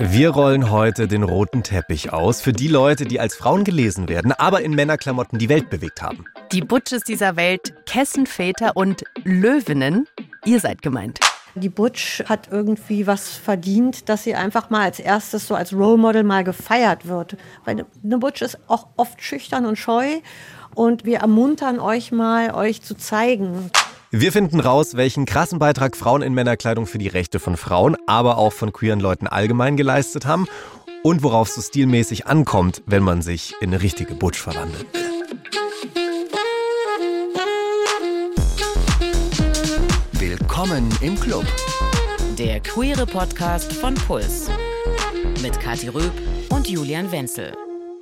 Wir rollen heute den roten Teppich aus für die Leute, die als Frauen gelesen werden, aber in Männerklamotten die Welt bewegt haben. Die Butches dieser Welt, Kessenväter und Löwinnen, ihr seid gemeint. Die Butch hat irgendwie was verdient, dass sie einfach mal als erstes so als Role Model mal gefeiert wird. Weil eine Butch ist auch oft schüchtern und scheu und wir ermuntern euch mal, euch zu zeigen. Wir finden raus, welchen krassen Beitrag Frauen in Männerkleidung für die Rechte von Frauen, aber auch von queeren Leuten allgemein geleistet haben und worauf es so stilmäßig ankommt, wenn man sich in eine richtige Butch verwandelt. Willkommen im Club. Der queere Podcast von Puls. Mit Kathi Röb und Julian Wenzel.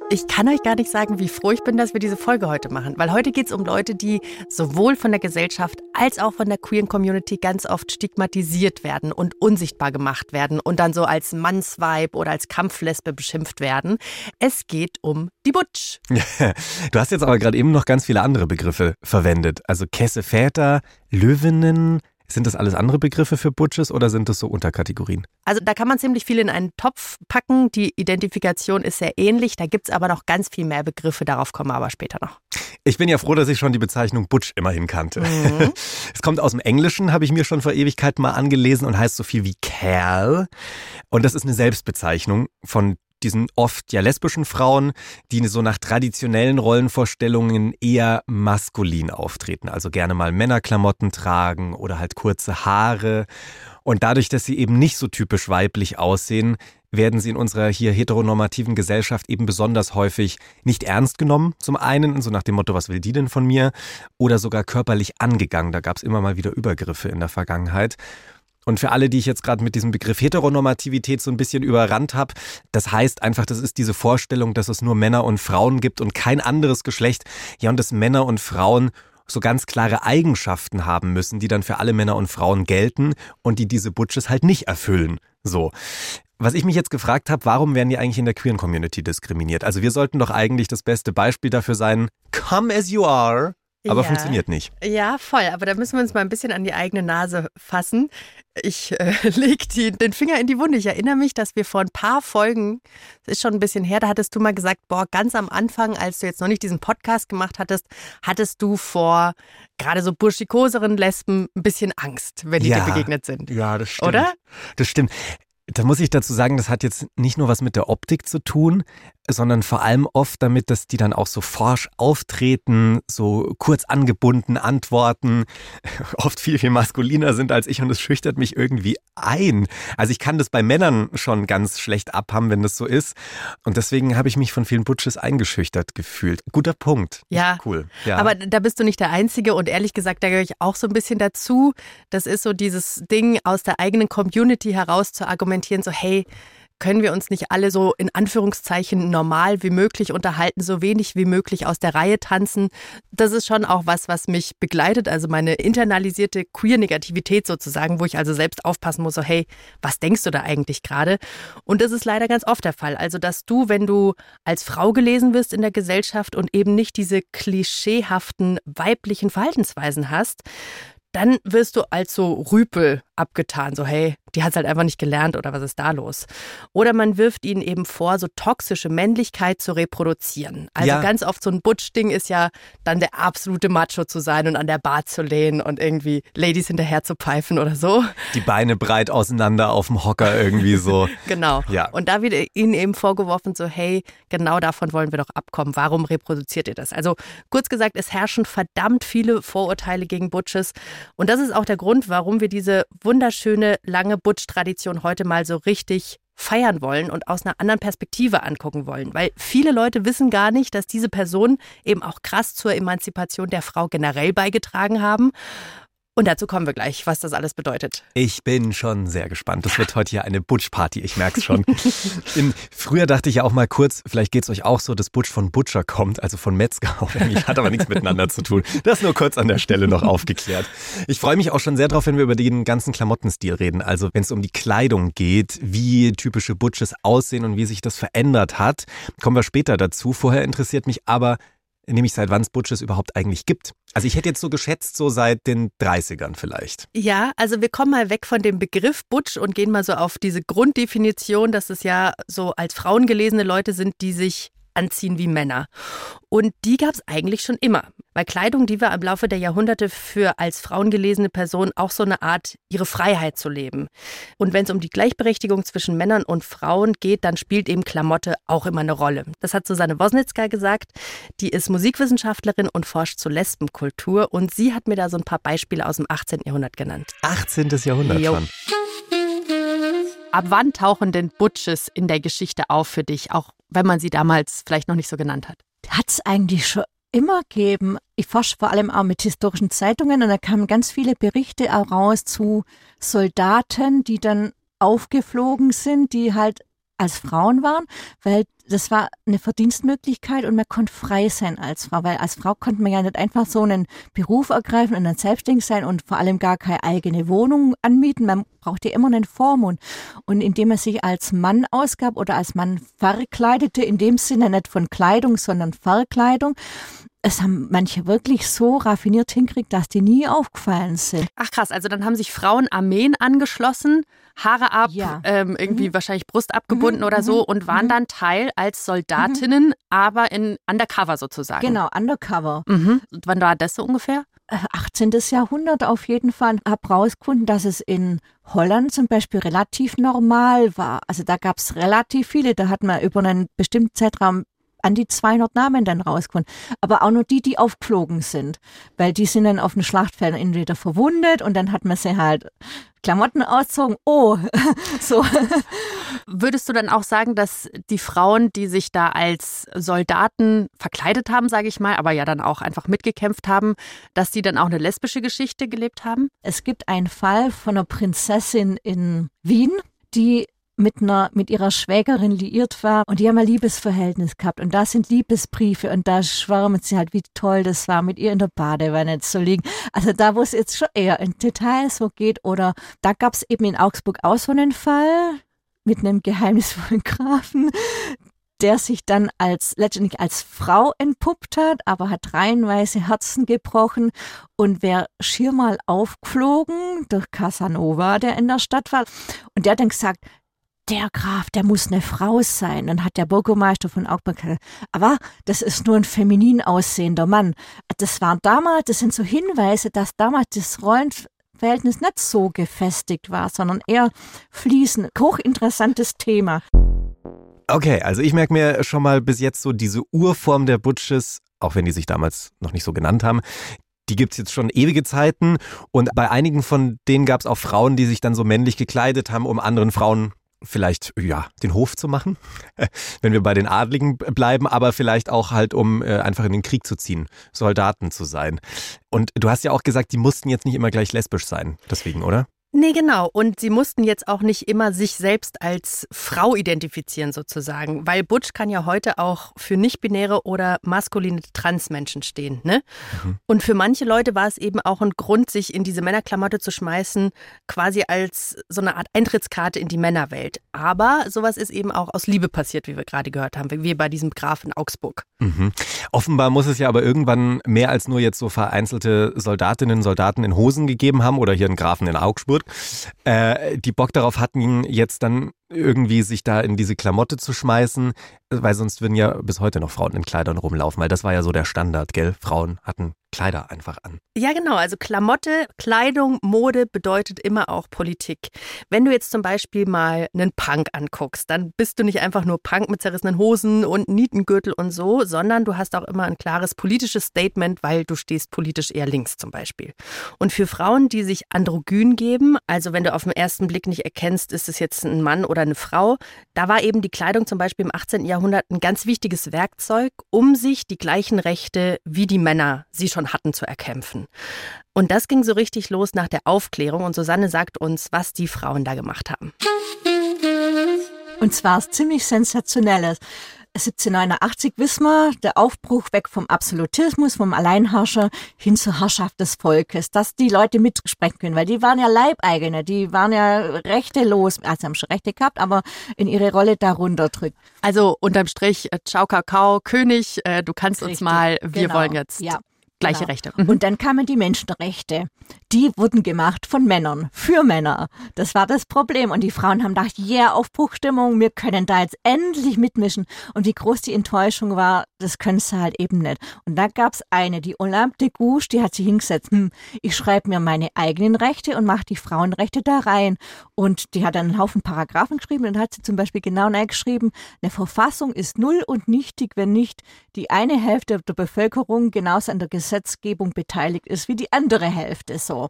Ich kann euch gar nicht sagen, wie froh ich bin, dass wir diese Folge heute machen, weil heute geht es um Leute, die sowohl von der Gesellschaft als auch von der queeren Community ganz oft stigmatisiert werden und unsichtbar gemacht werden und dann so als Mannsweib oder als Kampflesbe beschimpft werden. Es geht um die Butch. du hast jetzt aber gerade eben noch ganz viele andere Begriffe verwendet, also Kesseväter, Löwinnen, sind das alles andere Begriffe für Butches oder sind das so Unterkategorien? Also da kann man ziemlich viel in einen Topf packen. Die Identifikation ist sehr ähnlich. Da gibt es aber noch ganz viel mehr Begriffe. Darauf kommen wir aber später noch. Ich bin ja froh, dass ich schon die Bezeichnung Butch immerhin kannte. Mhm. Es kommt aus dem Englischen, habe ich mir schon vor Ewigkeiten mal angelesen und heißt so viel wie Kerl. Und das ist eine Selbstbezeichnung von diesen oft ja lesbischen Frauen, die so nach traditionellen Rollenvorstellungen eher maskulin auftreten, also gerne mal Männerklamotten tragen oder halt kurze Haare. Und dadurch, dass sie eben nicht so typisch weiblich aussehen, werden sie in unserer hier heteronormativen Gesellschaft eben besonders häufig nicht ernst genommen. Zum einen, so nach dem Motto, was will die denn von mir? Oder sogar körperlich angegangen. Da gab es immer mal wieder Übergriffe in der Vergangenheit. Und für alle, die ich jetzt gerade mit diesem Begriff Heteronormativität so ein bisschen überrannt habe, das heißt einfach, das ist diese Vorstellung, dass es nur Männer und Frauen gibt und kein anderes Geschlecht. Ja, und dass Männer und Frauen so ganz klare Eigenschaften haben müssen, die dann für alle Männer und Frauen gelten und die diese Butches halt nicht erfüllen. So. Was ich mich jetzt gefragt habe, warum werden die eigentlich in der queeren Community diskriminiert? Also wir sollten doch eigentlich das beste Beispiel dafür sein, come as you are, aber ja. funktioniert nicht. Ja, voll. Aber da müssen wir uns mal ein bisschen an die eigene Nase fassen. Ich äh, lege den Finger in die Wunde. Ich erinnere mich, dass wir vor ein paar Folgen, das ist schon ein bisschen her, da hattest du mal gesagt, boah, ganz am Anfang, als du jetzt noch nicht diesen Podcast gemacht hattest, hattest du vor gerade so burschikoseren Lesben ein bisschen Angst, wenn die Ja. dir begegnet sind. Ja, das stimmt. Oder? Das stimmt. Da muss ich dazu sagen, das hat jetzt nicht nur was mit der Optik zu tun, sondern vor allem oft damit, dass die dann auch so forsch auftreten, so kurz angebunden antworten, oft viel, viel maskuliner sind als ich und es schüchtert mich irgendwie ein. Also ich kann das bei Männern schon ganz schlecht abhaben, wenn das so ist. Und deswegen habe ich mich von vielen Butches eingeschüchtert gefühlt. Guter Punkt. Ja. Cool. Ja. Aber da bist du nicht der Einzige und ehrlich gesagt, da gehöre ich auch so ein bisschen dazu. Das ist so dieses Ding, aus der eigenen Community heraus zu argumentieren, so hey, können wir uns nicht alle so in Anführungszeichen normal wie möglich unterhalten, so wenig wie möglich aus der Reihe tanzen. Das ist schon auch was, was mich begleitet, also meine internalisierte Queer-Negativität sozusagen, wo ich also selbst aufpassen muss, so hey, was denkst du da eigentlich gerade? Und das ist leider ganz oft der Fall. Also, dass du, wenn du als Frau gelesen wirst in der Gesellschaft und eben nicht diese klischeehaften weiblichen Verhaltensweisen hast, dann wirst du als so Rüpel abgetan, so hey, die hat's halt einfach nicht gelernt oder was ist da los? Oder man wirft ihnen eben vor, so toxische Männlichkeit zu reproduzieren. Also Ja. ganz oft so ein Butch-Ding ist ja dann der absolute Macho zu sein und an der Bar zu lehnen und irgendwie Ladies hinterher zu pfeifen oder so. die Beine breit auseinander auf dem Hocker irgendwie so. Genau. Ja. Und da wird ihnen eben vorgeworfen, so, hey, genau davon wollen wir doch abkommen. Warum reproduziert ihr das? Also kurz gesagt, es herrschen verdammt viele Vorurteile gegen Butches. Und das ist auch der Grund, warum wir diese wunderschöne, lange Butch-Tradition heute mal so richtig feiern wollen und aus einer anderen Perspektive angucken wollen. Weil viele Leute wissen gar nicht, dass diese Personen eben auch krass zur Emanzipation der Frau generell beigetragen haben. Und dazu kommen wir gleich, was das alles bedeutet. Ich bin schon sehr gespannt. Das wird heute hier eine Butch-Party, ich merk's schon. In, früher dachte ich ja auch mal kurz, vielleicht geht's euch auch so, dass Butch von Butcher kommt, also von Metzger. Hat aber nichts miteinander zu tun. Das nur kurz an der Stelle noch aufgeklärt. Ich freue mich auch schon sehr drauf, wenn wir über den ganzen Klamottenstil reden. Also wenn es um die Kleidung geht, wie typische Butches aussehen und wie sich das verändert hat, kommen wir später dazu. Vorher interessiert mich aber, nämlich seit wann es Butches überhaupt eigentlich gibt. Also ich hätte jetzt so geschätzt, so seit den 30ern vielleicht. Ja, also wir kommen mal weg von dem Begriff Butch und gehen mal so auf diese Grunddefinition, dass es ja so als Frauen gelesene Leute sind, die sich anziehen wie Männer. Und die gab es eigentlich schon immer. Weil Kleidung, die war im Laufe der Jahrhunderte für als Frauen gelesene Person auch so eine Art, ihre Freiheit zu leben. Und wenn es um die Gleichberechtigung zwischen Männern und Frauen geht, dann spielt eben Klamotte auch immer eine Rolle. Das hat Susanne Wosnitzka gesagt. Die ist Musikwissenschaftlerin und forscht zur Lesbenkultur. Und sie hat mir da so ein paar Beispiele aus dem 18. Jahrhundert genannt. 18. Jahrhundert jo. schon. Ab wann tauchen denn Butches in der Geschichte auf für dich, auch wenn man sie damals vielleicht noch nicht so genannt hat? Hat es eigentlich schon immer gegeben. Ich forsche vor allem auch mit historischen Zeitungen und da kamen ganz viele Berichte auch raus zu Soldaten, die dann aufgeflogen sind, die halt als Frauen waren, weil das war eine Verdienstmöglichkeit und man konnte frei sein als Frau, weil als Frau konnte man ja nicht einfach so einen Beruf ergreifen und dann selbstständig sein und vor allem gar keine eigene Wohnung anmieten. Man brauchte immer einen Vormund. Und indem man sich als Mann ausgab oder als Mann verkleidete, in dem Sinne nicht von Kleidung, sondern Verkleidung, es haben manche wirklich so raffiniert hinkriegt, dass die nie aufgefallen sind. Ach krass, also dann haben sich Frauen Armeen angeschlossen, Haare ab, ja. ähm, irgendwie mhm. wahrscheinlich Brust abgebunden mhm. oder so mhm. und waren mhm. dann Teil als Soldatinnen, mhm. aber in Undercover sozusagen. Genau, Undercover. Mhm. Wann war das so ungefähr? 18. Äh, Jahrhundert auf jeden Fall. Ich habe rausgefunden, dass es in Holland zum Beispiel relativ normal war. Also da gab es relativ viele. Da hat man über einen bestimmten Zeitraum an die 200 Namen dann rausgefunden. Aber auch nur die, die aufgeflogen sind. Weil die sind dann auf den Schlachtfeldern entweder verwundet und dann hat man sie halt Klamotten auszogen. Oh, so. Würdest du dann auch sagen, dass die Frauen, die sich da als Soldaten verkleidet haben, sage ich mal, aber ja dann auch einfach mitgekämpft haben, dass die dann auch eine lesbische Geschichte gelebt haben? Es gibt einen Fall von einer Prinzessin in Wien, die mit einer, mit ihrer Schwägerin liiert war und die haben ein Liebesverhältnis gehabt und da sind Liebesbriefe und da schwärmen sie halt, wie toll das war, mit ihr in der Badewanne zu liegen. Also da, wo es jetzt schon eher in Details so geht oder da gab es eben in Augsburg auch so einen Fall mit einem geheimnisvollen Grafen, der sich dann als letztendlich als Frau entpuppt hat, aber hat reihenweise Herzen gebrochen und wäre schier mal aufgeflogen durch Casanova, der in der Stadt war. Und der hat dann gesagt, der Graf, der muss eine Frau sein. Dann hat der Bürgermeister von Augsburg gesagt, aber das ist nur ein feminin aussehender Mann. Das war damals, das sind so Hinweise, dass damals das Rollenverhältnis nicht so gefestigt war, sondern eher fließend. Hochinteressantes Thema. Okay, also ich merke mir schon mal bis jetzt so diese Urform der Butches, auch wenn die sich damals noch nicht so genannt haben, die gibt's jetzt schon ewige Zeiten und bei einigen von denen gab's auch Frauen, die sich dann so männlich gekleidet haben, um anderen Frauen vielleicht ja den Hof zu machen, wenn wir bei den Adligen bleiben, aber vielleicht auch halt um äh, einfach in den Krieg zu ziehen, Soldaten zu sein. Und du hast ja auch gesagt, die mussten jetzt nicht immer gleich lesbisch sein, deswegen, oder? Nee, genau. Und sie mussten jetzt auch nicht immer sich selbst als Frau identifizieren, sozusagen. Weil Butch kann ja heute auch für nicht-binäre oder maskuline Transmenschen stehen. Ne? Mhm. Und für manche Leute war es eben auch ein Grund, sich in diese Männerklamotte zu schmeißen, quasi als so eine Art Eintrittskarte in die Männerwelt. Aber sowas ist eben auch aus Liebe passiert, wie wir gerade gehört haben, wie bei diesem Graf in Augsburg. Mhm. Offenbar muss es ja aber irgendwann mehr als nur jetzt so vereinzelte Soldatinnen, Soldaten in Hosen gegeben haben oder hier einen Grafen in Augsburg, äh, die Bock darauf hatten, jetzt dann irgendwie sich da in diese Klamotte zu schmeißen, weil sonst würden ja bis heute noch Frauen in Kleidern rumlaufen, weil das war ja so der Standard, gell? Frauen hatten Kleider einfach an. Ja, genau. Also Klamotte, Kleidung, Mode bedeutet immer auch Politik. Wenn du jetzt zum Beispiel mal einen Punk anguckst, dann bist du nicht einfach nur Punk mit zerrissenen Hosen und Nietengürtel und so, sondern du hast auch immer ein klares politisches Statement, weil du stehst politisch eher links zum Beispiel. Und für Frauen, die sich androgyn geben, also wenn du auf den ersten Blick nicht erkennst, ist es jetzt ein Mann oder eine Frau, da war eben die Kleidung zum Beispiel im 18. Jahrhundert ein ganz wichtiges Werkzeug, um sich die gleichen Rechte wie die Männer sie schon hatten zu erkämpfen. Und das ging so richtig los nach der Aufklärung und Susanne sagt uns, was die Frauen da gemacht haben. Und zwar ziemlich sensationelles. 1789 wissen wir, der Aufbruch weg vom Absolutismus, vom Alleinherrscher hin zur Herrschaft des Volkes, dass die Leute mitsprechen können, weil die waren ja Leibeigene, die waren ja rechtelos, also haben schon Rechte gehabt, aber in ihre Rolle darunter drückt. Also unterm Strich, äh, ciao Kakao, König, äh, du kannst uns Richtig, mal, wir genau. wollen jetzt Ja. Gleiche Genau. Rechte. Mhm. Und dann kamen die Menschenrechte. Die wurden gemacht von Männern, für Männer. Das war das Problem. Und die Frauen haben gedacht, yeah, Aufbruchstimmung, wir können da jetzt endlich mitmischen. Und wie groß die Enttäuschung war, das können sie halt eben nicht. Und da gab's eine, die Olympe de Gouges, die hat sich hingesetzt, hm, ich schreibe mir meine eigenen Rechte und mache die Frauenrechte da rein. Und die hat dann einen Haufen Paragraphen geschrieben und hat sie zum Beispiel genau geschrieben, eine Verfassung ist null und nichtig, wenn nicht die eine Hälfte der Bevölkerung genauso an der Gesetzgebung beteiligt ist wie die andere Hälfte so.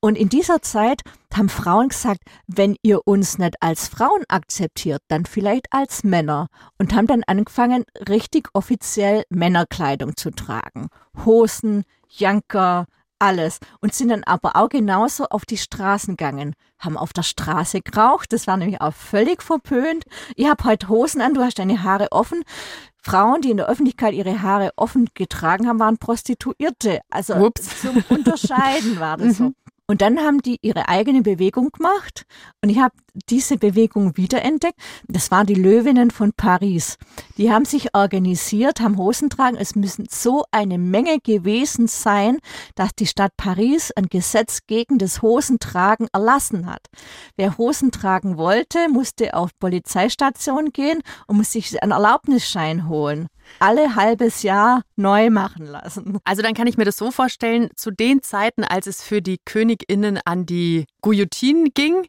Und in dieser Zeit haben Frauen gesagt, wenn ihr uns nicht als Frauen akzeptiert, dann vielleicht als Männer. Und haben dann angefangen, richtig offiziell Männerkleidung zu tragen. Hosen, Janker, alles. Und sind dann aber auch genauso auf die Straßen gegangen. Haben auf der Straße geraucht, das war nämlich auch völlig verpönt. Ich habe heute Hosen an, du hast deine Haare offen. Frauen, die in der Öffentlichkeit ihre Haare offen getragen haben, waren Prostituierte. Also Ups. zum Unterscheiden war das so. Und dann haben die ihre eigene Bewegung gemacht und ich habe diese Bewegung wiederentdeckt. Das waren die Löwinnen von Paris. Die haben sich organisiert, haben Hosen tragen. Es müssen so eine Menge gewesen sein, dass die Stadt Paris ein Gesetz gegen das Hosentragen erlassen hat. Wer Hosen tragen wollte, musste auf Polizeistation gehen und musste sich einen Erlaubnisschein holen. Alle halbes Jahr neu machen lassen. Also dann kann ich mir das so vorstellen, zu den Zeiten, als es für die KönigInnen an die Guillotine ging,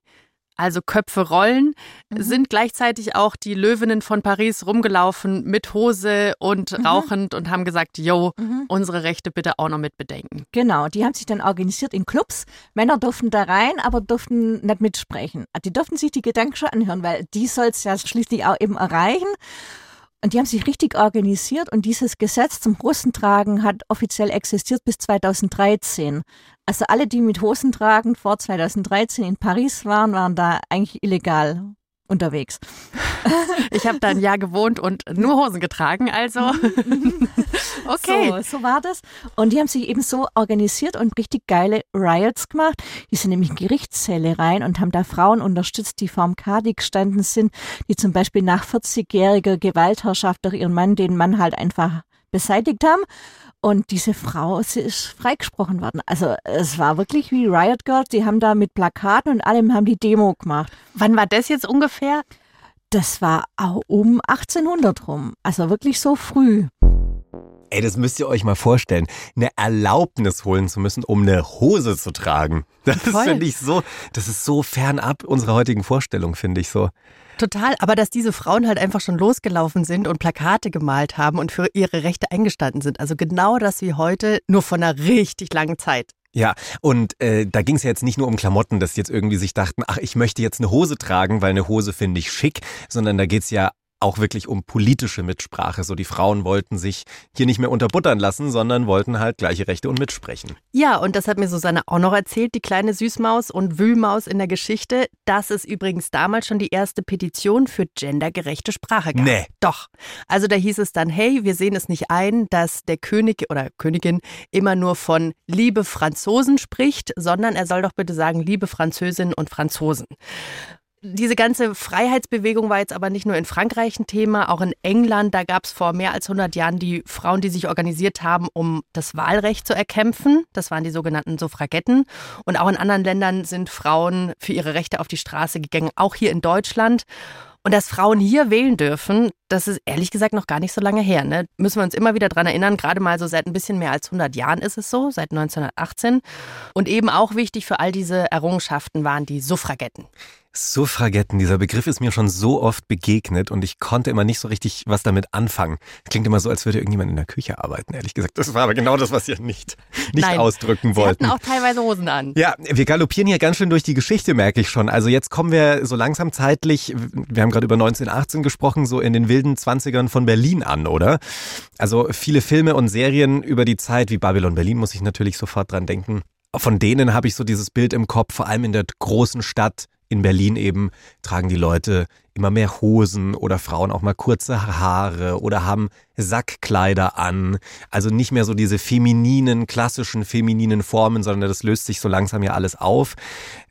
also Köpfe rollen, sind gleichzeitig auch die Löwinnen von Paris rumgelaufen mit Hose und rauchend und haben gesagt, yo, unsere Rechte bitte auch noch mit bedenken. Genau, die haben sich dann organisiert in Clubs. Männer durften da rein, aber durften nicht mitsprechen. Die durften sich die Gedanken schon anhören, weil die soll es ja schließlich auch eben erreichen. Und die haben sich richtig organisiert und dieses Gesetz zum Hosentragen hat offiziell existiert bis 2013. Also alle, die mit Hosen tragen vor 2013 in Paris waren, waren da eigentlich illegal unterwegs. Ich habe da ein Jahr gewohnt und nur Hosen getragen, also okay. So, so war das. Und die haben sich eben so organisiert und richtig geile Riots gemacht. Die sind nämlich in Gerichtssäle rein und haben da Frauen unterstützt, die vorm Kadi gestanden sind, die zum Beispiel nach 40-jähriger Gewaltherrschaft durch ihren Mann den Mann halt einfach beseitigt haben. Und diese Frau, sie ist freigesprochen worden. Also es war wirklich wie Riot Girls. Die haben da mit Plakaten und allem haben die Demo gemacht. Wann war das jetzt ungefähr? Das war um 1800 rum. Also wirklich so früh. Ey, das müsst ihr euch mal vorstellen, eine Erlaubnis holen zu müssen, um eine Hose zu tragen. Das finde ich so, das ist so fernab unserer heutigen Vorstellung, finde ich so. Total, aber dass diese Frauen halt einfach schon losgelaufen sind und Plakate gemalt haben und für ihre Rechte eingestanden sind. Also genau das wie heute, nur von einer richtig langen Zeit. Ja, und äh, da ging es ja jetzt nicht nur um Klamotten, dass die jetzt irgendwie sich dachten, ach, ich möchte jetzt eine Hose tragen, weil eine Hose finde ich schick, sondern da geht's ja auch wirklich um politische Mitsprache. So die Frauen wollten sich hier nicht mehr unterbuttern lassen, sondern wollten halt gleiche Rechte und mitsprechen. Ja, und das hat mir Susanne auch noch erzählt, die kleine Süßmaus und Wühlmaus in der Geschichte, dass es übrigens damals schon die erste Petition für gendergerechte Sprache gab. Nee. Doch. Also da hieß es dann, hey, wir sehen es nicht ein, dass der König oder Königin immer nur von liebe Franzosen spricht, sondern er soll doch bitte sagen, liebe Französinnen und Franzosen. Diese ganze Freiheitsbewegung war jetzt aber nicht nur in Frankreich ein Thema, auch in England. Da gab es vor mehr als 100 Jahren die Frauen, die sich organisiert haben, um das Wahlrecht zu erkämpfen. Das waren die sogenannten Suffragetten. Und auch in anderen Ländern sind Frauen für ihre Rechte auf die Straße gegangen, auch hier in Deutschland. Und dass Frauen hier wählen dürfen, das ist ehrlich gesagt noch gar nicht so lange her. Ne? Müssen wir uns immer wieder dran erinnern, gerade mal so seit ein bisschen mehr als 100 Jahren ist es so, seit 1918. Und eben auch wichtig für all diese Errungenschaften waren die Suffragetten. Suffragetten, dieser Begriff ist mir schon so oft begegnet und ich konnte immer nicht so richtig was damit anfangen. Klingt immer so, als würde irgendjemand in der Küche arbeiten, ehrlich gesagt. Das war aber genau das, was ihr nicht, nicht Nein, ausdrücken Sie wollten. hatten auch teilweise Hosen an. Ja, wir galoppieren hier ganz schön durch die Geschichte, merke ich schon. Also jetzt kommen wir so langsam zeitlich, wir haben gerade über 1918 gesprochen, so in den wilden Zwanzigern von Berlin an, oder? Also viele Filme und Serien über die Zeit, wie Babylon Berlin, muss ich natürlich sofort dran denken. Von denen habe ich so dieses Bild im Kopf, vor allem in der großen Stadt in Berlin eben, tragen die Leute immer mehr Hosen oder Frauen auch mal kurze Haare oder haben Sackkleider an. Also nicht mehr so diese femininen, klassischen femininen Formen, sondern das löst sich so langsam ja alles auf.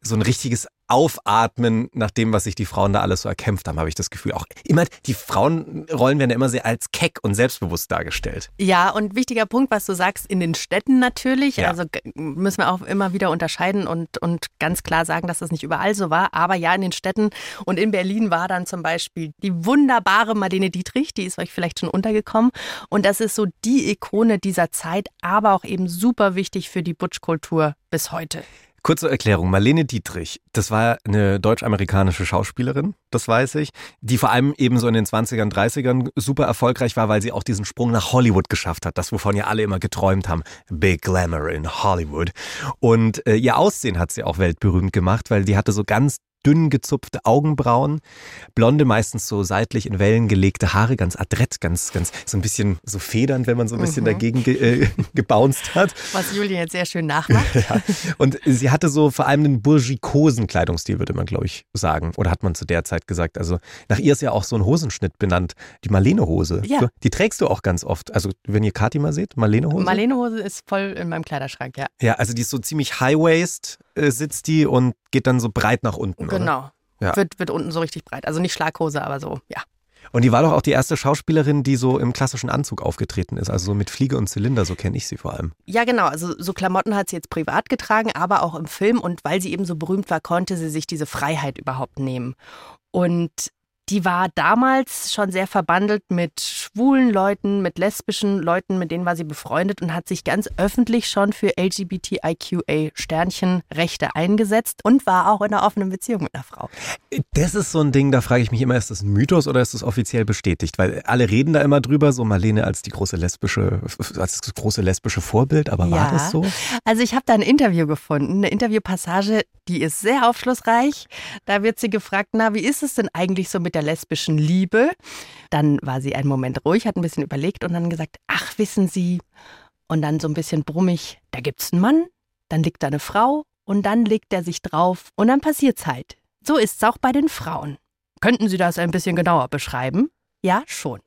So ein richtiges Aufatmen nach dem, was sich die Frauen da alles so erkämpft haben, habe ich das Gefühl. Auch immer, die Frauenrollen werden ja immer sehr als keck und selbstbewusst dargestellt. Ja, und wichtiger Punkt, was du sagst, in den Städten natürlich. Ja. Also müssen wir auch immer wieder unterscheiden und, und ganz klar sagen, dass das nicht überall so war. Aber ja, in den Städten und in Berlin war dann zum Beispiel die wunderbare Marlene Dietrich, die ist euch vielleicht schon untergekommen. Und das ist so die Ikone dieser Zeit, aber auch eben super wichtig für die Butch-Kultur bis heute. Kurze Erklärung. Marlene Dietrich, das war eine deutsch-amerikanische Schauspielerin, das weiß ich, die vor allem eben so in den 20ern, 30ern super erfolgreich war, weil sie auch diesen Sprung nach Hollywood geschafft hat. Das, wovon ja alle immer geträumt haben. Big Glamour in Hollywood. Und äh, ihr Aussehen hat sie auch weltberühmt gemacht, weil die hatte so ganz dünn gezupfte Augenbrauen, blonde, meistens so seitlich in Wellen gelegte Haare, ganz adrett, ganz, ganz, so ein bisschen so federnd, wenn man so ein bisschen dagegen ge äh, gebounced hat. Was Julian jetzt sehr schön nachmacht. Ja. Und sie hatte so vor allem einen bourgikosen Kleidungsstil, würde man, glaube ich, sagen. Oder hat man zu der Zeit gesagt. Also nach ihr ist ja auch so ein Hosenschnitt benannt. Die Marlene-Hose. Ja. Die trägst du auch ganz oft. Also wenn ihr Kathi mal seht, Marlene-Hose. Marlene Hose ist voll in meinem Kleiderschrank, ja. Ja, also die ist so ziemlich High-Waist äh, sitzt die und geht dann so breit nach unten. Oder? Genau. Ja. Wird, wird unten so richtig breit. Also nicht Schlaghose, aber so, ja. Und die war doch auch die erste Schauspielerin, die so im klassischen Anzug aufgetreten ist. Also so mit Fliege und Zylinder, so kenne ich sie vor allem. Ja, genau. Also so Klamotten hat sie jetzt privat getragen, aber auch im Film. Und weil sie eben so berühmt war, konnte sie sich diese Freiheit überhaupt nehmen. Und die war damals schon sehr verbandelt mit schwulen Leuten, mit lesbischen Leuten, mit denen war sie befreundet und hat sich ganz öffentlich schon für LGBTIQA-Sternchen-Rechte eingesetzt und war auch in einer offenen Beziehung mit einer Frau. Das ist so ein Ding, da frage ich mich immer, ist das ein Mythos oder ist das offiziell bestätigt? Weil alle reden da immer drüber, so Marlene als die große lesbische, als das große lesbische Vorbild, aber war Ja. das so? Also ich habe da ein Interview gefunden, eine Interviewpassage, die ist sehr aufschlussreich. Da wird sie gefragt, na, wie ist es denn eigentlich so mit der lesbischen Liebe? Dann war sie einen Moment ruhig, hat ein bisschen überlegt und dann gesagt, ach, wissen Sie, und dann so ein bisschen brummig, da gibt's einen Mann, dann liegt da eine Frau und dann legt er sich drauf und dann passiert's halt. So ist's auch bei den Frauen. Könnten Sie das ein bisschen genauer beschreiben? Ja, schon.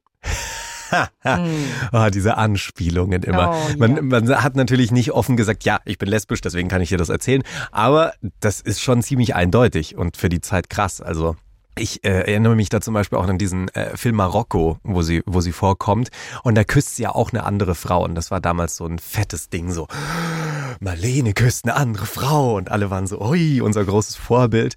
Ah, diese Anspielungen immer. Oh, ja. man, man hat natürlich nicht offen gesagt, ja, ich bin lesbisch, deswegen kann ich dir das erzählen. Aber das ist schon ziemlich eindeutig und für die Zeit krass. Also ich äh, erinnere mich da zum Beispiel auch an diesen äh, Film Marokko, wo sie, wo sie vorkommt. Und da küsst sie ja auch eine andere Frau. Und das war damals so ein fettes Ding, so Marlene küsst eine andere Frau. Und alle waren so, ui, unser großes Vorbild.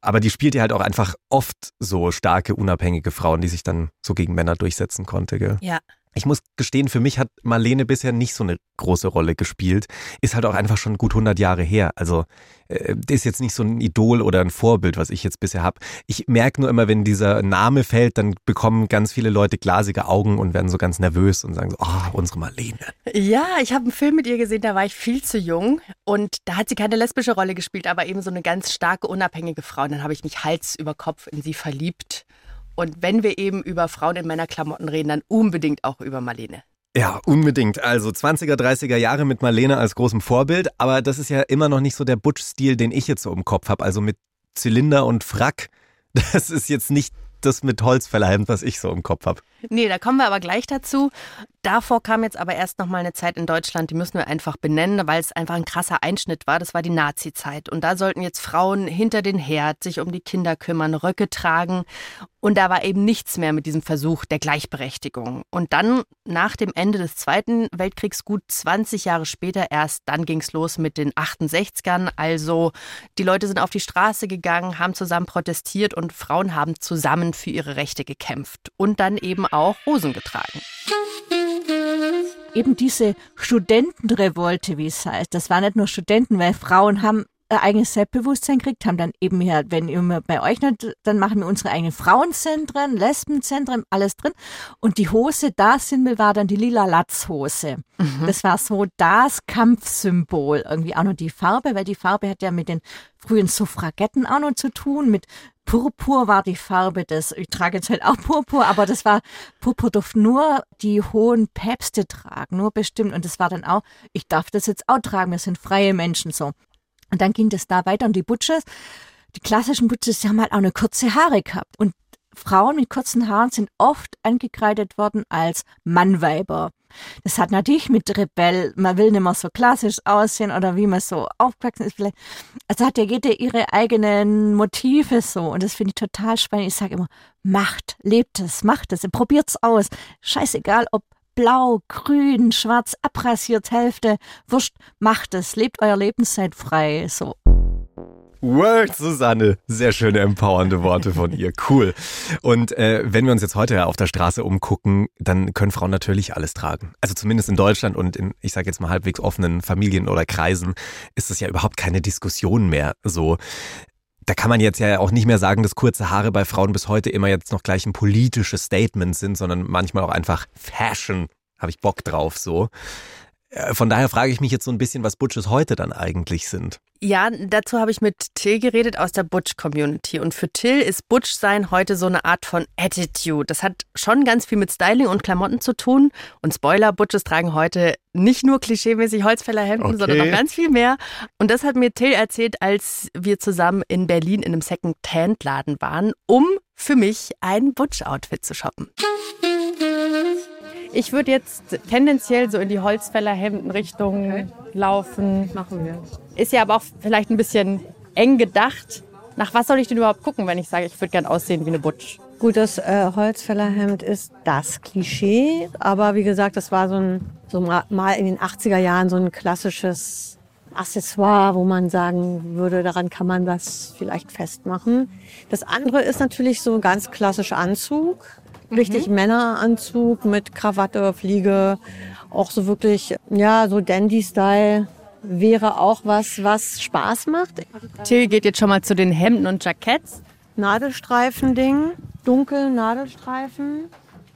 Aber die spielt ja halt auch einfach oft so starke, unabhängige Frauen, die sich dann so gegen Männer durchsetzen konnte. Gell? Ja. Ich muss gestehen, für mich hat Marlene bisher nicht so eine große Rolle gespielt. Ist halt auch einfach schon gut 100 Jahre her. Also äh, ist jetzt nicht so ein Idol oder ein Vorbild, was ich jetzt bisher habe. Ich merke nur immer, wenn dieser Name fällt, dann bekommen ganz viele Leute glasige Augen und werden so ganz nervös und sagen so, oh, unsere Marlene. Ja, ich habe einen Film mit ihr gesehen, da war ich viel zu jung und da hat sie keine lesbische Rolle gespielt, aber eben so eine ganz starke, unabhängige Frau. Und dann habe ich mich Hals über Kopf in sie verliebt. Und wenn wir eben über Frauen in Männerklamotten reden, dann unbedingt auch über Marlene. Ja, unbedingt. Also 20er, 30er Jahre mit Marlene als großem Vorbild, aber das ist ja immer noch nicht so der Butch-Stil, den ich jetzt so im Kopf habe. Also mit Zylinder und Frack. Das ist jetzt nicht das mit Holzfällerhemd, was ich so im Kopf habe. Nee, da kommen wir aber gleich dazu. Davor kam jetzt aber erst noch mal eine Zeit in Deutschland, die müssen wir einfach benennen, weil es einfach ein krasser Einschnitt war. Das war die Nazi-Zeit. Und da sollten jetzt Frauen hinter den Herd sich um die Kinder kümmern, Röcke tragen. Und da war eben nichts mehr mit diesem Versuch der Gleichberechtigung. Und dann, nach dem Ende des Zweiten Weltkriegs, gut 20 Jahre später erst, dann ging es los mit den 68ern. Also die Leute sind auf die Straße gegangen, haben zusammen protestiert und Frauen haben zusammen für ihre Rechte gekämpft. Und dann eben auch Hosen getragen. eben diese Studentenrevolte, wie es heißt, das war nicht nur Studenten, weil Frauen haben eigenes Selbstbewusstsein gekriegt, haben dann eben ja, wenn immer bei euch nicht, dann machen wir unsere eigenen Frauenzentren, Lesbenzentren, alles drin. Und die Hose, da Symbol war dann die lila Latzhose. Das war so das Kampfsymbol. Irgendwie auch noch die Farbe, weil die Farbe hat ja mit den frühen Suffragetten auch noch zu tun, mit Purpur war die Farbe des, ich trage jetzt halt auch Purpur, aber das war, Purpur durfte nur die hohen Päpste tragen, nur bestimmt. Und das war dann auch, ich darf das jetzt auch tragen, wir sind freie Menschen so. Und dann ging das da weiter und die Butchers, die klassischen Butchers, die haben halt auch eine kurze Haare gehabt. Und Frauen mit kurzen Haaren sind oft angekreidet worden als Mannweiber. Das hat natürlich mit Rebell, man will nicht mehr so klassisch aussehen oder wie man so aufgewachsen ist. Vielleicht. Also hat ja jeder ihre eigenen Motive so und das finde ich total spannend. Ich sage immer, macht, lebt es, macht es, probiert's aus. Scheißegal, ob blau, grün, schwarz, abrasiert, Hälfte, wurscht, macht es, lebt euer Lebenszeit frei, so. Word, Susanne. Sehr schöne, empowernde Worte von ihr. Cool. Und äh, wenn wir uns jetzt heute auf der Straße umgucken, dann können Frauen natürlich alles tragen. Also zumindest in Deutschland und in, ich sage jetzt mal, halbwegs offenen Familien oder Kreisen ist es ja überhaupt keine Diskussion mehr so. Da kann man jetzt ja auch nicht mehr sagen, dass kurze Haare bei Frauen bis heute immer jetzt noch gleich ein politisches Statement sind, sondern manchmal auch einfach Fashion. Habe ich Bock drauf so. Äh, von daher frage ich mich jetzt so ein bisschen, was Butches heute dann eigentlich sind. Ja, dazu habe ich mit Till geredet aus der Butch-Community. Und für Till ist Butch-Sein heute so eine Art von Attitude. Das hat schon ganz viel mit Styling und Klamotten zu tun. Und Spoiler, Butches tragen heute nicht nur klischeemäßig Holzfällerhemden, okay. sondern noch ganz viel mehr. Und das hat mir Till erzählt, als wir zusammen in Berlin in einem Second-Hand-Laden waren, um für mich ein Butch-Outfit zu shoppen. Ich würde jetzt tendenziell so in die Holzfällerhemden-Richtung okay. laufen. Machen wir. Ist ja aber auch vielleicht ein bisschen eng gedacht. Nach was soll ich denn überhaupt gucken, wenn ich sage, ich würde gern aussehen wie eine Butch? Gut, das äh, Holzfällerhemd ist das Klischee, aber wie gesagt, das war so, ein, so mal in den 80er Jahren so ein klassisches Accessoire, wo man sagen würde, daran kann man das vielleicht festmachen. Das andere ist natürlich so ein ganz klassischer Anzug, richtig mhm. Männeranzug mit Krawatte, Fliege, auch so wirklich, ja, so Dandy-Style wäre auch was, was Spaß macht. Till geht jetzt schon mal zu den Hemden und Jacketts. Nadelstreifen-Ding, dunkel Nadelstreifen.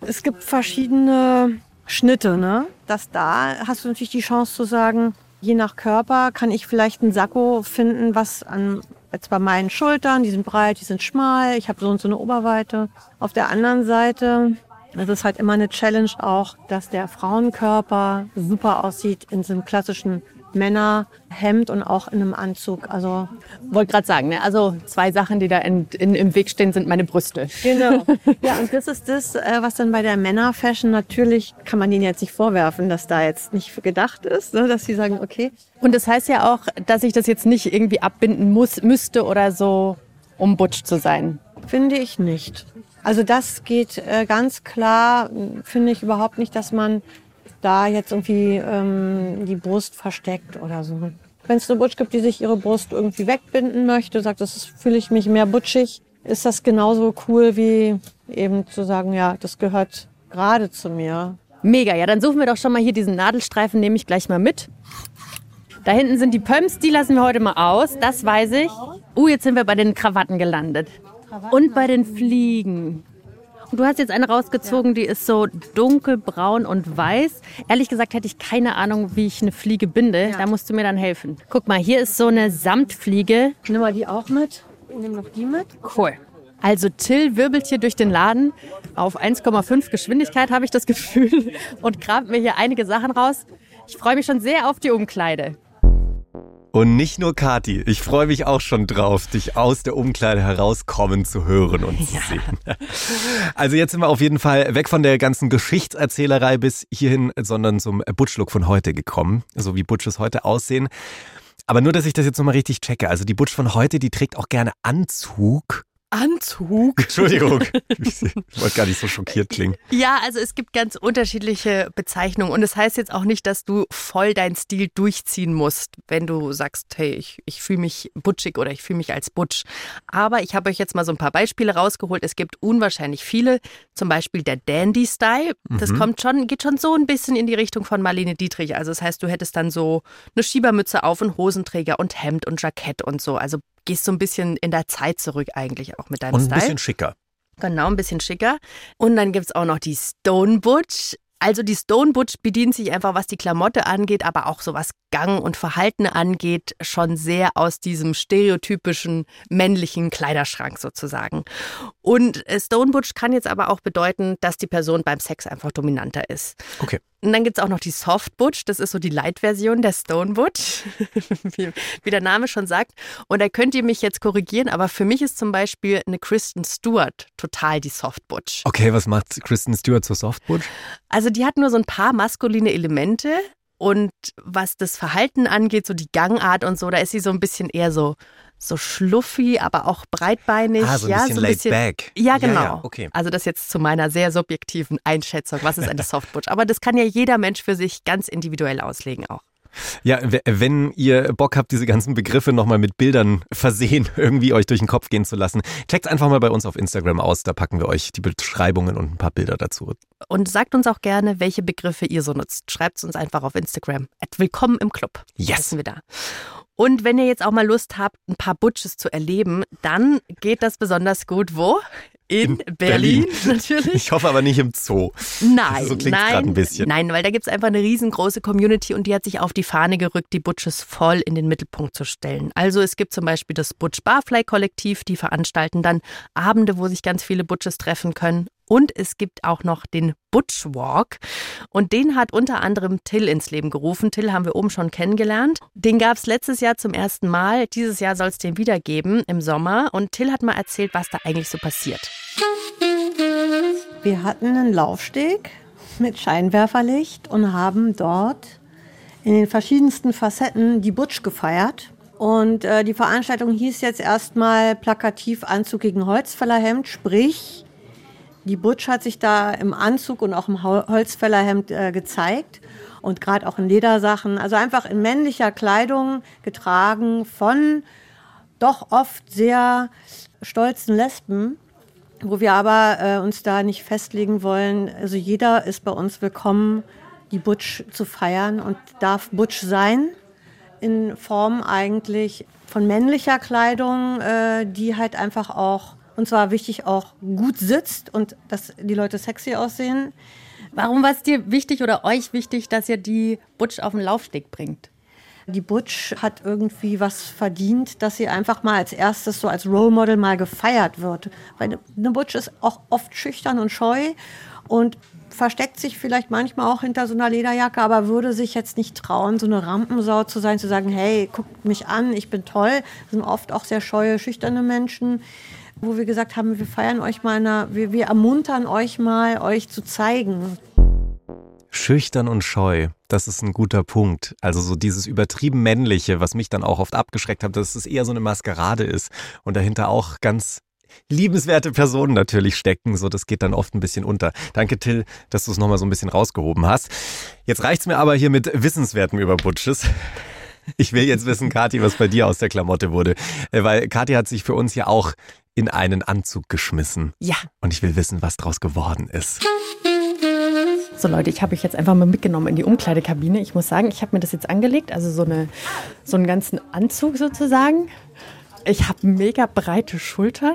Es gibt verschiedene Schnitte, ne? Das da hast du natürlich die Chance zu sagen, je nach Körper kann ich vielleicht ein Sakko finden, was an Jetzt bei meinen Schultern, die sind breit, die sind schmal, ich habe so und so eine Oberweite. Auf der anderen Seite es ist halt immer eine Challenge auch, dass der Frauenkörper super aussieht in so einem klassischen Männerhemd und auch in einem Anzug. Also wollte gerade sagen, ne? also zwei Sachen, die da in, in, im Weg stehen, sind meine Brüste. Genau. Ja, und das ist das, äh, was dann bei der Männerfashion natürlich kann man ihnen jetzt nicht vorwerfen, dass da jetzt nicht gedacht ist, ne? dass sie sagen, okay. Und das heißt ja auch, dass ich das jetzt nicht irgendwie abbinden muss, müsste oder so, um butch zu sein. Finde ich nicht. Also das geht äh, ganz klar, finde ich überhaupt nicht, dass man da jetzt irgendwie ähm, die Brust versteckt oder so. Wenn es eine Butch gibt, die sich ihre Brust irgendwie wegbinden möchte, sagt, das fühle ich mich mehr butschig, ist das genauso cool wie eben zu sagen, ja, das gehört gerade zu mir. Mega, ja, dann suchen wir doch schon mal hier diesen Nadelstreifen, nehme ich gleich mal mit. Da hinten sind die Pumps, die lassen wir heute mal aus, das weiß ich. Uh, jetzt sind wir bei den Krawatten gelandet. Und bei den Fliegen. Du hast jetzt eine rausgezogen, die ist so dunkelbraun und weiß. Ehrlich gesagt hätte ich keine Ahnung, wie ich eine Fliege binde. Ja. Da musst du mir dann helfen. Guck mal, hier ist so eine Samtfliege. Nimm mal die auch mit. Nehme noch die mit. Cool. Also Till wirbelt hier durch den Laden auf 1,5 Geschwindigkeit, habe ich das Gefühl, und kramt mir hier einige Sachen raus. Ich freue mich schon sehr auf die Umkleide. Und nicht nur Kati, ich freue mich auch schon drauf, dich aus der Umkleide herauskommen zu hören und zu ja. sehen. Also jetzt sind wir auf jeden Fall weg von der ganzen Geschichtserzählerei bis hierhin, sondern zum Butchlook von heute gekommen, so wie Butches heute aussehen. Aber nur, dass ich das jetzt nochmal richtig checke. Also die Butch von heute, die trägt auch gerne Anzug Anzug. Entschuldigung, ich wollte gar nicht so schockiert klingen. Ja, also es gibt ganz unterschiedliche Bezeichnungen und es das heißt jetzt auch nicht, dass du voll deinen Stil durchziehen musst, wenn du sagst, hey, ich, ich fühle mich butschig oder ich fühle mich als butsch. Aber ich habe euch jetzt mal so ein paar Beispiele rausgeholt. Es gibt unwahrscheinlich viele, zum Beispiel der Dandy-Style. Das mhm. kommt schon, geht schon so ein bisschen in die Richtung von Marlene Dietrich. Also das heißt, du hättest dann so eine Schiebermütze auf und Hosenträger und Hemd und Jackett und so. Also gehst so ein bisschen in der Zeit zurück eigentlich auch mit deinem Und ein Style. bisschen schicker. Genau, ein bisschen schicker. Und dann gibt es auch noch die Stone Butch. Also die Stone Butch bedient sich einfach, was die Klamotte angeht, aber auch so was Gang und Verhalten angeht, schon sehr aus diesem stereotypischen männlichen Kleiderschrank sozusagen. Und äh, Stone Butch kann jetzt aber auch bedeuten, dass die Person beim Sex einfach dominanter ist. Okay. Und dann gibt es auch noch die Soft Butch, das ist so die Light-Version der Stone Butch, wie, wie, der Name schon sagt. Und da könnt ihr mich jetzt korrigieren, aber für mich ist zum Beispiel eine Kristen Stewart total die Soft Butch. Okay, was macht Kristen Stewart zur Soft Butch? Also die hat nur so ein paar maskuline Elemente und was das Verhalten angeht, so die Gangart und so, da ist sie so ein bisschen eher so so schluffy, aber auch breitbeinig. Ah, so ein ja, bisschen so ein laid bisschen, back. Ja, genau. Ja, ja, okay. Also das jetzt zu meiner sehr subjektiven Einschätzung. Was ist eine Softbutch? Aber das kann ja jeder Mensch für sich ganz individuell auslegen auch. Ja, wenn ihr Bock habt, diese ganzen Begriffe nochmal mit Bildern versehen, irgendwie euch durch den Kopf gehen zu lassen, checkt einfach mal bei uns auf Instagram aus. Da packen wir euch die Beschreibungen und ein paar Bilder dazu. Und sagt uns auch gerne, welche Begriffe ihr so nutzt. Schreibt es uns einfach auf Instagram. At Willkommen im Club. Yes. Heißen wir da. Und wenn ihr jetzt auch mal Lust habt, ein paar Butches zu erleben, dann geht das besonders gut wo? In, In Berlin, Berlin. natürlich. Ich hoffe aber nicht im Zoo. Nein, So klingt's nein, grad ein bisschen. nein, weil da gibt es einfach eine riesengroße Community und die hat sich auf die Fahne gerückt, die Butches voll in den Mittelpunkt zu stellen. Also es gibt zum Beispiel das Butch Barfly Kollektiv, die veranstalten dann Abende, wo sich ganz viele Butches treffen können. Und es gibt auch noch den Butch Walk. Und den hat unter anderem Till ins Leben gerufen. Till haben wir oben schon kennengelernt. Den gab es letztes Jahr zum ersten Mal. Dieses Jahr soll es den wieder geben im Sommer. Und Till hat mal erzählt, was da eigentlich so passiert. Wir hatten einen Laufsteg mit Scheinwerferlicht und haben dort in den verschiedensten Facetten die Butch gefeiert. Und äh, die Veranstaltung hieß jetzt erstmal plakativ Anzug gegen Holzfällerhemd, sprich, die Butch hat sich da im Anzug und auch im Hol- Holzfällerhemd äh, gezeigt und gerade auch in Ledersachen, also einfach in männlicher Kleidung getragen von doch oft sehr stolzen Lesben, wo wir aber äh, uns da nicht festlegen wollen. Also jeder ist bei uns willkommen, die Butch zu feiern und darf Butch sein in Form eigentlich von männlicher Kleidung, äh, die halt einfach auch, und zwar wichtig auch gut sitzt und dass die Leute sexy aussehen. Warum war es dir wichtig oder euch wichtig, dass ihr die Butch auf den Laufsteg bringt? Die Butch hat irgendwie was verdient, dass sie einfach mal als erstes so als Role Model mal gefeiert wird. Weil eine Butch ist auch oft schüchtern und scheu und versteckt sich vielleicht manchmal auch hinter so einer Lederjacke, aber würde sich jetzt nicht trauen, so eine Rampensau zu sein, zu sagen, hey, guckt mich an, ich bin toll. Das sind oft auch sehr scheue, schüchterne Menschen, wo wir gesagt haben, wir feiern euch mal, eine, wir, wir ermuntern euch mal, euch zu zeigen. Schüchtern und scheu, das ist ein guter Punkt. Also so dieses übertrieben männliche, was mich dann auch oft abgeschreckt hat, dass es eher so eine Maskerade ist und dahinter auch ganz liebenswerte Personen natürlich stecken. So, das geht dann oft ein bisschen unter. Danke, Till, dass du es nochmal so ein bisschen rausgehoben hast. Jetzt reicht's mir aber hier mit Wissenswerten über Butches. Ich will jetzt wissen, Kathi, was bei dir aus der Klamotte wurde. Äh, Weil Kathi hat sich für uns ja auch in einen Anzug geschmissen. Ja. Und ich will wissen, was draus geworden ist. So Leute, ich habe euch jetzt einfach mal mitgenommen in die Umkleidekabine. Ich muss sagen, ich habe mir das jetzt angelegt, also so, eine, so einen ganzen Anzug sozusagen. Ich habe mega breite Schultern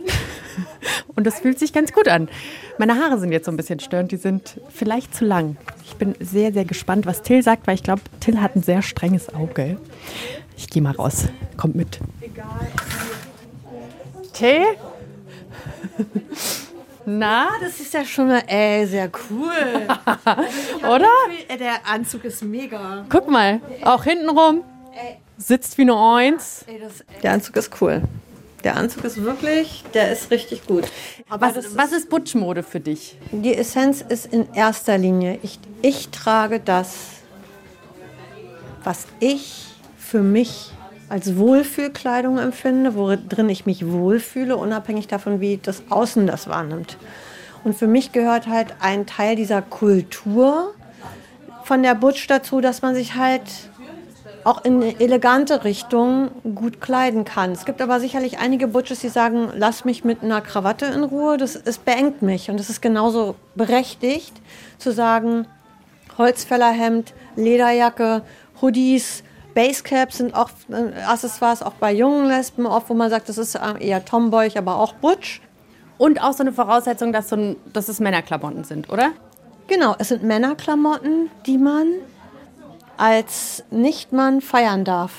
und das fühlt sich ganz gut an. Meine Haare sind jetzt so ein bisschen störend, die sind vielleicht zu lang. Ich bin sehr, sehr gespannt, was Till sagt, weil ich glaube, Till hat ein sehr strenges Auge. Ich gehe mal raus. Kommt mit. Till? Na, Das ist ja schon mal, ey, sehr cool. oder? Der Anzug ist mega. Guck mal, auch hintenrum. Sitzt wie eine Eins. Der Anzug ist cool. Der Anzug ist wirklich, der ist richtig gut. Aber Was, was ist Butchmode für dich? Die Essenz ist in erster Linie, ich, ich trage das, was ich für mich als Wohlfühlkleidung empfinde, worin ich mich wohlfühle, unabhängig davon, wie das Außen das wahrnimmt. Und für mich gehört halt ein Teil dieser Kultur von der Butch dazu, dass man sich halt auch in elegante Richtung gut kleiden kann. Es gibt aber sicherlich einige Butches, die sagen, lass mich mit einer Krawatte in Ruhe. Das, es beengt mich und es ist genauso berechtigt zu sagen, Holzfällerhemd, Lederjacke, Hoodies, Basecaps sind auch äh, Accessoires, auch bei jungen Lesben oft, wo man sagt, das ist äh, eher Tomboy, aber auch Butch. Und auch so eine Voraussetzung, dass, so ein, dass es Männerklamotten sind, oder? Genau, es sind Männerklamotten, die man als Nichtmann feiern darf.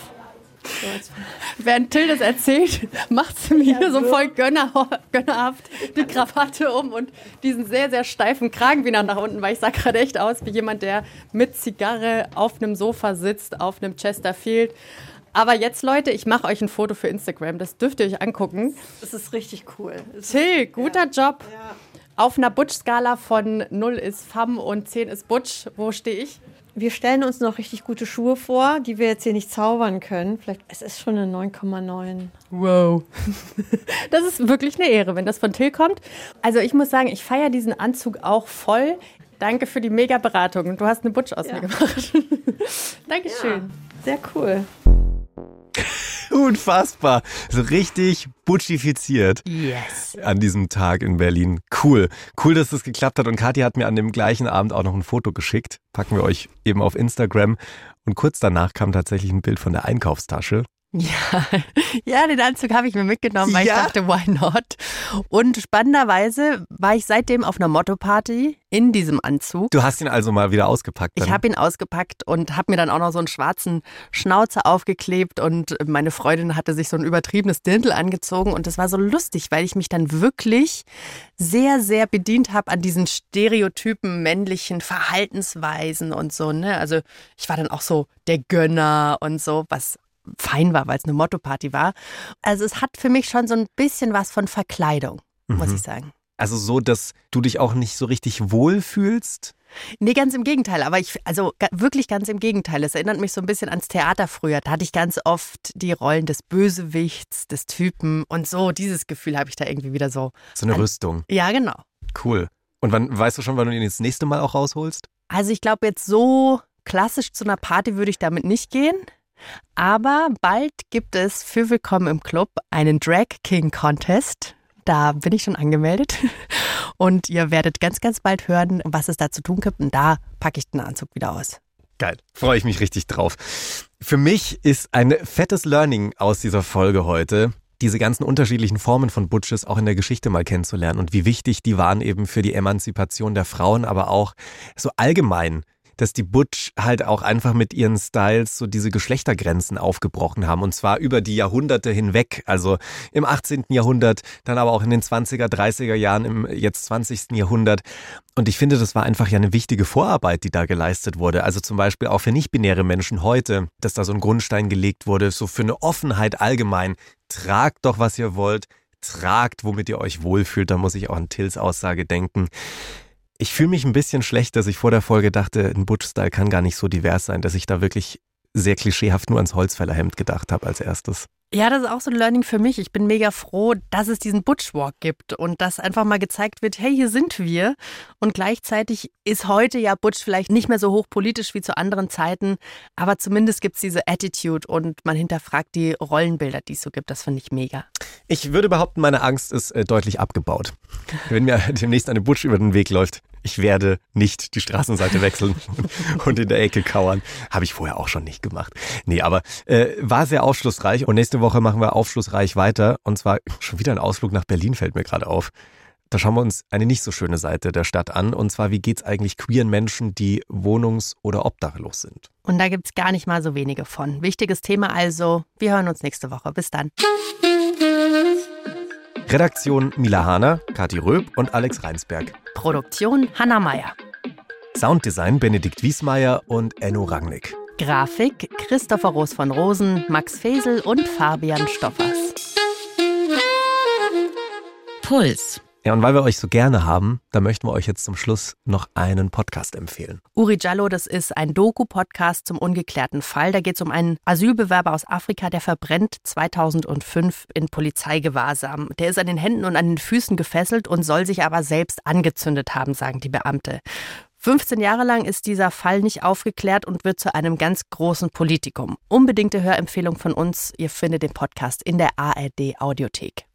Während Till das erzählt, macht sie mir Ja, so voll gönner, gönnerhaft die Krawatte um und diesen sehr, sehr steifen Kragen wieder nach unten, weil ich sah gerade echt aus wie jemand, der mit Zigarre auf einem Sofa sitzt, auf einem Chesterfield. Aber jetzt, Leute, ich mache euch ein Foto für Instagram. Das dürft ihr euch angucken. Das ist richtig cool. Till, guter Job. Ja. Auf einer Butch-Skala von 0 ist Femme und 10 ist Butch. Wo stehe ich? Wir stellen uns noch richtig gute Schuhe vor, die wir jetzt hier nicht zaubern können. Vielleicht, es ist schon eine 9,9. Wow. Das ist wirklich eine Ehre, wenn das von Till kommt. Also ich muss sagen, ich feiere diesen Anzug auch voll. Danke für die Mega-Beratung. Du hast eine Butch aus mir gemacht. Dankeschön. Sehr cool. Unfassbar. So richtig butchifiziert. Yes. an diesem Tag in Berlin. Cool. Cool, dass das geklappt hat. Und Kathi hat mir an dem gleichen Abend auch noch ein Foto geschickt. Packen wir euch eben auf Instagram. Und kurz danach kam tatsächlich ein Bild von der Einkaufstasche. Ja, ja, den Anzug habe ich mir mitgenommen, weil Ja. ich dachte, why not? Und spannenderweise war ich seitdem auf einer Motto-Party in diesem Anzug. Du hast ihn also mal wieder ausgepackt. Ich dann. habe ihn ausgepackt und habe mir dann auch noch so einen schwarzen Schnauzer aufgeklebt und meine Freundin hatte sich so ein übertriebenes Dirndl angezogen und das war so lustig, weil ich mich dann wirklich sehr, sehr bedient habe an diesen Stereotypen männlichen Verhaltensweisen und so. Ne? Also ich war dann auch so der Gönner und so, was fein war, weil es eine Motto-Party war. Also es hat für mich schon so ein bisschen was von Verkleidung, muss Mhm. ich sagen. Also so, dass du dich auch nicht so richtig wohl fühlst. Nee, ganz im Gegenteil. Aber ich, also wirklich ganz im Gegenteil. Es erinnert mich so ein bisschen ans Theater früher. Da hatte ich ganz oft die Rollen des Bösewichts, des Typen und so. Dieses Gefühl habe ich da irgendwie wieder so. So eine Ein- Rüstung. Ja, genau. Cool. Und wann weißt du schon, wann du ihn das nächste Mal auch rausholst? Also ich glaube, jetzt so klassisch zu einer Party würde ich damit nicht gehen. Aber bald gibt es für Willkommen im Club einen Drag King Contest. Da bin ich schon angemeldet. Und ihr werdet ganz, ganz bald hören, was es da zu tun gibt. Und da packe ich den Anzug wieder aus. Geil. Freue ich mich richtig drauf. Für mich ist ein fettes Learning aus dieser Folge heute, diese ganzen unterschiedlichen Formen von Butches auch in der Geschichte mal kennenzulernen und wie wichtig die waren eben für die Emanzipation der Frauen, aber auch so allgemein, dass die Butch halt auch einfach mit ihren Styles so diese Geschlechtergrenzen aufgebrochen haben und zwar über die Jahrhunderte hinweg, also im 18. Jahrhundert, dann aber auch in den 20er, 30er Jahren im jetzt 20. Jahrhundert. Und ich finde, das war einfach ja eine wichtige Vorarbeit, die da geleistet wurde. Also zum Beispiel auch für nicht-binäre Menschen heute, dass da so ein Grundstein gelegt wurde, so für eine Offenheit allgemein. Tragt doch, was ihr wollt. Tragt, womit ihr euch wohlfühlt. Da muss ich auch an Tills Aussage denken. Ich fühle mich ein bisschen schlecht, dass ich vor der Folge dachte, ein Butch-Style kann gar nicht so divers sein, dass ich da wirklich sehr klischeehaft nur ans Holzfällerhemd gedacht habe als erstes. Ja, das ist auch so ein Learning für mich. Ich bin mega froh, dass es diesen Butchwalk gibt und dass einfach mal gezeigt wird, hey, hier sind wir. Und gleichzeitig ist heute ja Butch vielleicht nicht mehr so hochpolitisch wie zu anderen Zeiten, aber zumindest gibt es diese Attitude und man hinterfragt die Rollenbilder, die es so gibt. Das finde ich mega. Ich würde behaupten, meine Angst ist äh, deutlich abgebaut. Wenn mir demnächst eine Butch über den Weg läuft, ich werde nicht die Straßenseite wechseln und in der Ecke kauern. Habe ich vorher auch schon nicht gemacht. Nee, aber äh, war sehr aufschlussreich und nächste Woche machen wir aufschlussreich weiter. Und zwar schon wieder ein Ausflug nach Berlin fällt mir gerade auf. Da schauen wir uns eine nicht so schöne Seite der Stadt an. Und zwar, wie geht's eigentlich queeren Menschen, die wohnungs- oder obdachlos sind? Und da gibt es gar nicht mal so wenige von. Wichtiges Thema also. Wir hören uns nächste Woche. Bis dann. Redaktion Mila Hahner, Kathi Röb und Alex Reinsberg. Produktion Hanna Meyer. Sounddesign Benedikt Wiesmeier und Enno Rangnick. Grafik Christopher Roos von Rosen, Max Fesel und Fabian Stoffers. Puls. Ja, und weil wir euch so gerne haben, da möchten wir euch jetzt zum Schluss noch einen Podcast empfehlen. Uri Jallo, das ist ein Doku-Podcast zum ungeklärten Fall. Da geht es um einen Asylbewerber aus Afrika, der verbrennt 2005 in Polizeigewahrsam. Der ist an den Händen und an den Füßen gefesselt und soll sich aber selbst angezündet haben, sagen die Beamte. 15 Jahre lang ist dieser Fall nicht aufgeklärt und wird zu einem ganz großen Politikum. Unbedingte Hörempfehlung von uns. Ihr findet den Podcast in der ARD Audiothek.